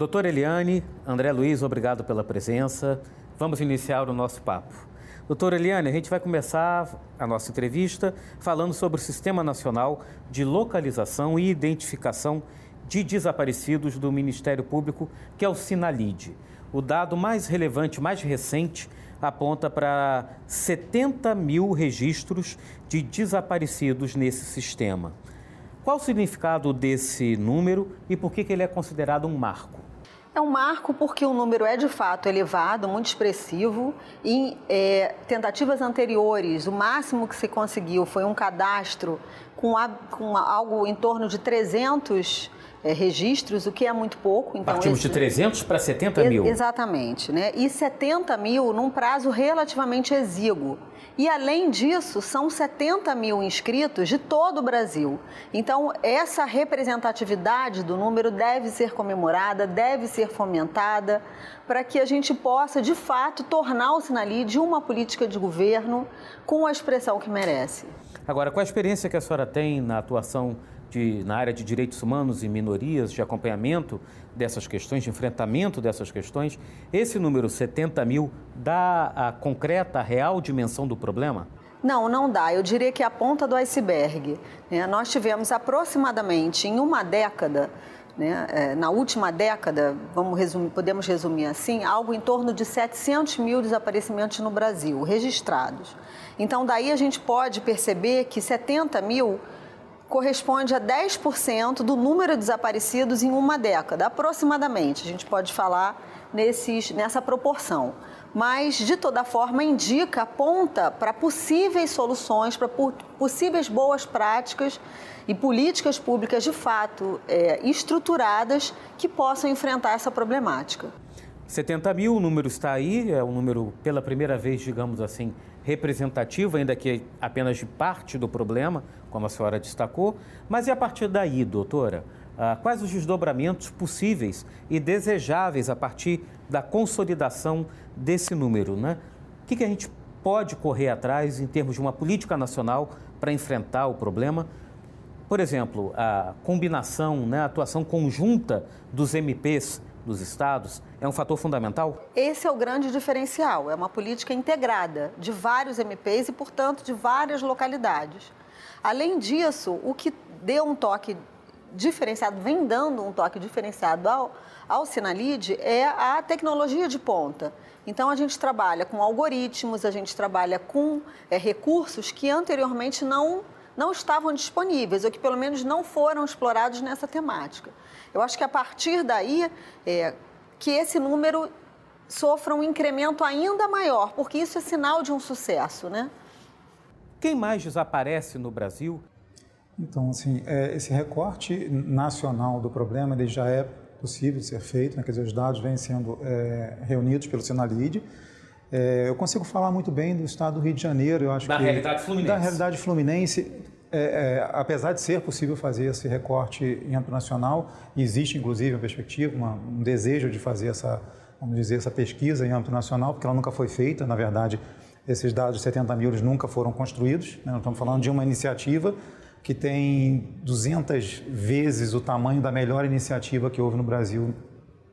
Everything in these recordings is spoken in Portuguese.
Doutora Eliane, André Luiz, obrigado pela presença. Vamos iniciar o nosso papo. Doutora Eliane, a gente vai começar a nossa entrevista falando sobre o Sistema Nacional de Localização e Identificação de Desaparecidos do Ministério Público, que é o Sinalide. O dado mais relevante, mais recente, aponta para 70 mil registros de desaparecidos nesse sistema. Qual o significado desse número e por que ele é considerado um marco? É um marco porque o número é de fato elevado, muito expressivo. Em é, tentativas anteriores, o máximo que se conseguiu foi um cadastro com, a, com algo em torno de 300 é, registros, o que é muito pouco. Então Partimos esse... de 300 para 70 mil. Exatamente, né? E 70 mil num prazo relativamente exíguo. E além disso, são 70 mil inscritos de todo o Brasil. Então, essa representatividade do número deve ser comemorada, deve ser fomentada, para que a gente possa, de fato, tornar o Sinalide uma política de governo com a expressão que merece. Agora, com a experiência que a senhora tem na atuação de, na área de direitos humanos e minorias, de acompanhamento dessas questões, de enfrentamento dessas questões, esse número 70 mil dá a concreta, a real dimensão do problema? Não, não dá. Eu diria que é a ponta do iceberg. Né? Nós tivemos aproximadamente em uma década, né? é, na última década, vamos resumir, podemos resumir assim, algo em torno de 700 mil desaparecimentos no Brasil, registrados. Então, daí a gente pode perceber que 70 mil corresponde a 10% do número de desaparecidos em uma década, aproximadamente. A gente pode falar nesses, nessa proporção. Mas, de toda forma, indica, aponta para possíveis soluções, para possíveis boas práticas e políticas públicas de fato é, estruturadas que possam enfrentar essa problemática. 70 mil, o número está aí, é um número pela primeira vez, digamos assim, representativo, ainda que apenas de parte do problema, como a senhora destacou. Mas e a partir daí, doutora? Ah, quais os desdobramentos possíveis e desejáveis a partir da consolidação desse número? Né? O que, que a gente pode correr atrás em termos de uma política nacional para enfrentar o problema? Por exemplo, a combinação, né, a atuação conjunta dos MPs dos estados é um fator fundamental? Esse é o grande diferencial. É uma política integrada de vários MPs e, portanto, de várias localidades. Além disso, o que deu um toque diferenciado, vem dando um toque diferenciado ao, ao Sinalide é a tecnologia de ponta. Então, a gente trabalha com algoritmos, a gente trabalha com é, recursos que anteriormente não, não estavam disponíveis, ou que pelo menos não foram explorados nessa temática. Eu acho que a partir daí, é, que esse número sofra um incremento ainda maior, porque isso é sinal de um sucesso, né? Quem mais desaparece no Brasil? Então, assim, é, esse recorte nacional do problema ele já é possível de ser feito, né? quer dizer, os dados vêm sendo é, reunidos pelo Sinalide. É, eu consigo falar muito bem do estado do Rio de Janeiro, eu acho da que... realidade fluminense. Da realidade fluminense, é, é, apesar de ser possível fazer esse recorte em âmbito nacional, existe inclusive uma perspectiva, uma, um desejo de fazer essa, vamos dizer, essa pesquisa em âmbito nacional, porque ela nunca foi feita. Na verdade, esses dados de 70 mil nunca foram construídos. Né? Nós estamos falando de uma iniciativa que tem 200 vezes o tamanho da melhor iniciativa que houve no Brasil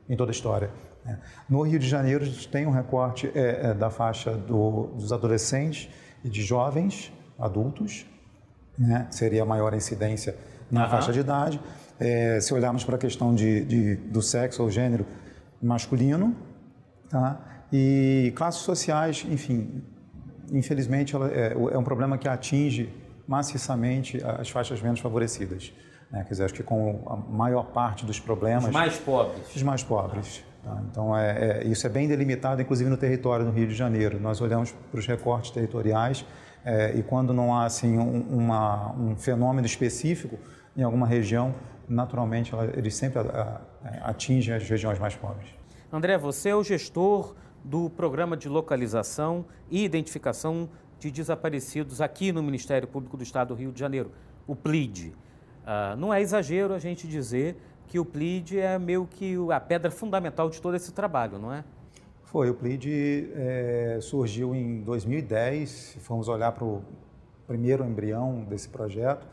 em toda a história. Né? No Rio de Janeiro, a gente tem um recorte é, é, da faixa do, dos adolescentes e de jovens adultos, né? seria a maior incidência na uhum. faixa de idade. É, se olharmos para a questão de, de, do sexo ou gênero masculino, tá? e classes sociais, enfim, infelizmente ela é, é um problema que atinge maciçamente as faixas menos favorecidas. Né? Quer dizer, acho que com a maior parte dos problemas... Os mais pobres. Os mais pobres. Tá? Então, é, é, isso é bem delimitado, inclusive no território do Rio de Janeiro. Nós olhamos para os recortes territoriais é, e quando não há assim, um, uma, um fenômeno específico em alguma região, naturalmente ela, eles sempre a, a, atingem as regiões mais pobres. André, você é o gestor do Programa de Localização e Identificação de Desaparecidos aqui no Ministério Público do Estado do Rio de Janeiro, o PLID. Uh, não é exagero a gente dizer que o PLID é meio que a pedra fundamental de todo esse trabalho, não é? Foi, o PLID é, surgiu em 2010, se formos olhar para o primeiro embrião desse projeto,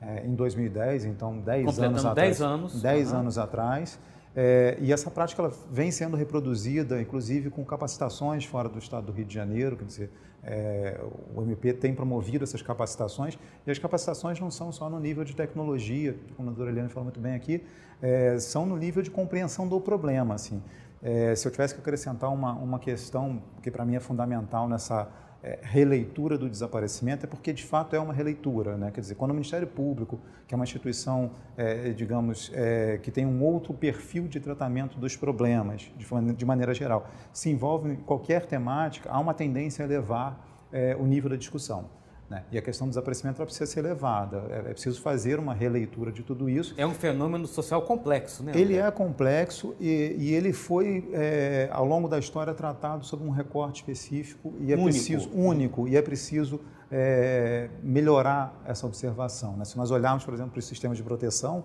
é, em 2010, então 10 anos atrás. 10 anos. 10 uhum. anos atrás. É, e essa prática ela vem sendo reproduzida, inclusive com capacitações fora do estado do Rio de Janeiro, quer dizer, é, o MP tem promovido essas capacitações, e as capacitações não são só no nível de tecnologia, como a doutora Eliane falou muito bem aqui, é, são no nível de compreensão do problema. Assim. É, se eu tivesse que acrescentar uma, uma questão que para mim é fundamental nessa é, releitura do desaparecimento é porque de fato é uma releitura, né? Quer dizer, quando o Ministério Público, que é uma instituição, é, digamos, é, que tem um outro perfil de tratamento dos problemas, de, de, maneira geral, se envolve em qualquer temática, há uma tendência a elevar é, o nível da discussão. Né? E a questão do desaparecimento precisa ser elevada. É, é, preciso fazer uma releitura de tudo isso. É um fenômeno social complexo, né? Ele é complexo e, e ele foi, é, ao longo da história, tratado sob um recorte específico e é único. preciso único e é preciso é, melhorar essa observação. Né? Se nós olharmos, por exemplo, para os sistemas de proteção,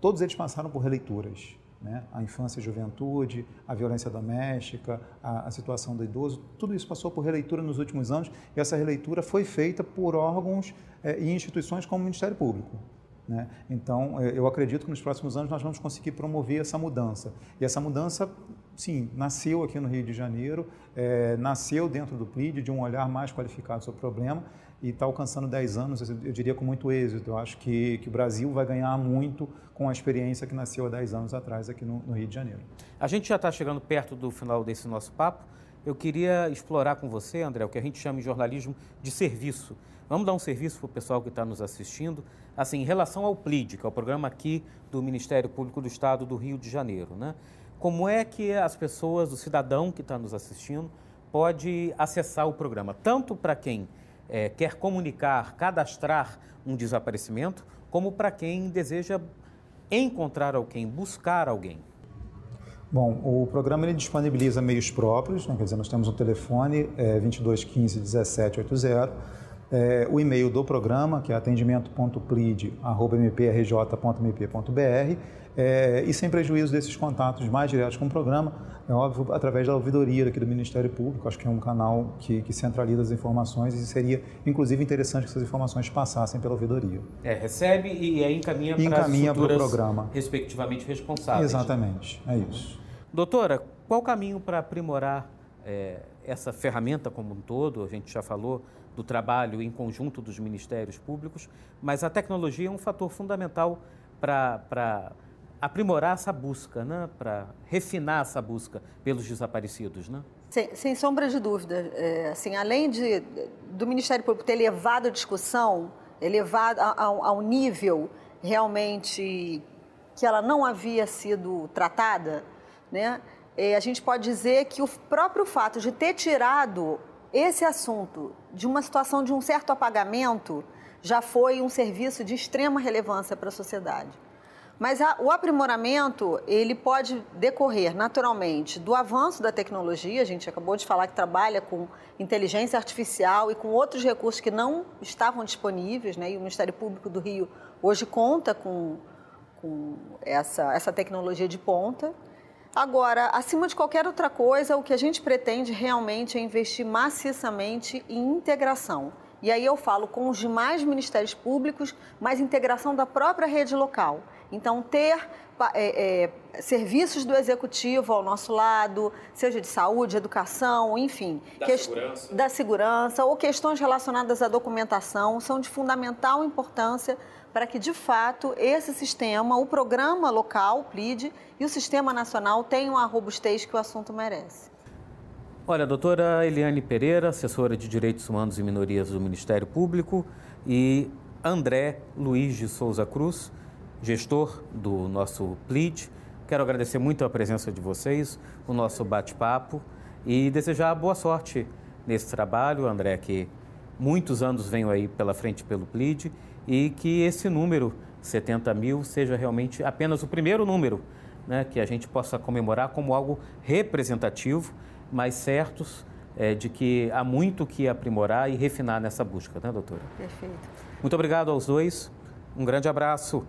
todos eles passaram por releituras né? a infância e juventude, a violência doméstica, a, a, situação do idoso, tudo isso passou por releitura nos últimos anos e essa releitura foi feita por órgãos eh, e instituições como o Ministério Público. Né? Então, eh, eu acredito que nos próximos anos nós vamos conseguir promover essa mudança. E essa mudança, sim, nasceu aqui no Rio de Janeiro, eh, nasceu dentro do PLID, de um olhar mais qualificado sobre o problema, e está alcançando 10 anos, eu diria com muito êxito. Eu acho que, que o Brasil vai ganhar muito com a experiência que nasceu há 10 anos atrás aqui no, no Rio de Janeiro. A gente já está chegando perto do final desse nosso papo. Eu queria explorar com você, André, o que a gente chama em jornalismo de serviço. Vamos dar um serviço para o pessoal que está nos assistindo. Assim, em relação ao PLID, que é o programa aqui do Ministério Público do Estado do Rio de Janeiro, né? Como é que as pessoas, o cidadão que está nos assistindo, pode acessar o programa? Tanto para quem é, quer comunicar, cadastrar um desaparecimento, como para quem deseja encontrar alguém, buscar alguém. Bom, o programa ele disponibiliza meios próprios, né? quer dizer, nós temos um telefone é, 2215 1780, é, o e-mail do programa, que é atendimento.plead.mprj.mp.br, é, e sem prejuízo desses contatos mais diretos com o programa, é óbvio, através da ouvidoria aqui do Ministério Público, acho que é um canal que, que centraliza as informações e seria, inclusive, interessante que essas informações passassem pela ouvidoria. É, recebe e aí encaminha, encaminha para o programa. respectivamente responsáveis. Exatamente, é isso. Doutora, qual o caminho para aprimorar é, essa ferramenta como um todo? A gente já falou do trabalho em conjunto dos ministérios públicos, mas a tecnologia é um fator fundamental para aprimorar essa busca, né? para refinar essa busca pelos desaparecidos. Né? Sem, sem sombra de dúvida. É, assim, além de, do Ministério Público ter levado a discussão, elevado a, a, a um nível realmente que ela não havia sido tratada, né? É, a gente pode dizer que o próprio fato de ter tirado esse assunto de uma situação de um certo apagamento já foi um serviço de extrema relevância para a sociedade. Mas a, o aprimoramento, ele pode decorrer naturalmente do avanço da tecnologia, a gente acabou de falar que trabalha com inteligência artificial e com outros recursos que não estavam disponíveis, né? e o Ministério Público do Rio hoje conta com, com essa, essa tecnologia de ponta. Agora, acima de qualquer outra coisa, o que a gente pretende realmente é investir maciçamente em integração. E aí eu falo com os demais ministérios públicos, mas integração da própria rede local. Então, ter é, é, serviços do executivo ao nosso lado, seja de saúde, educação, enfim, da, segurança. da segurança, ou questões relacionadas à documentação, são de fundamental importância para que, de fato, esse sistema, o programa local, o PLID, e o sistema nacional tenham a robustez que o assunto merece. Olha, doutora Eliane Pereira, assessora de Direitos Humanos e Minorias do Ministério Público, e André Luiz de Souza Cruz, gestor do nosso PLID. Quero agradecer muito a presença de vocês, o nosso bate-papo e desejar boa sorte nesse trabalho, André, que muitos anos venho aí pela frente pelo PLID e que esse número, 70 mil, seja realmente apenas o primeiro número né, que a gente possa comemorar como algo representativo, mas certos é, de que há muito que aprimorar e refinar nessa busca, né, doutora? Perfeito. Muito obrigado aos dois. Um grande abraço.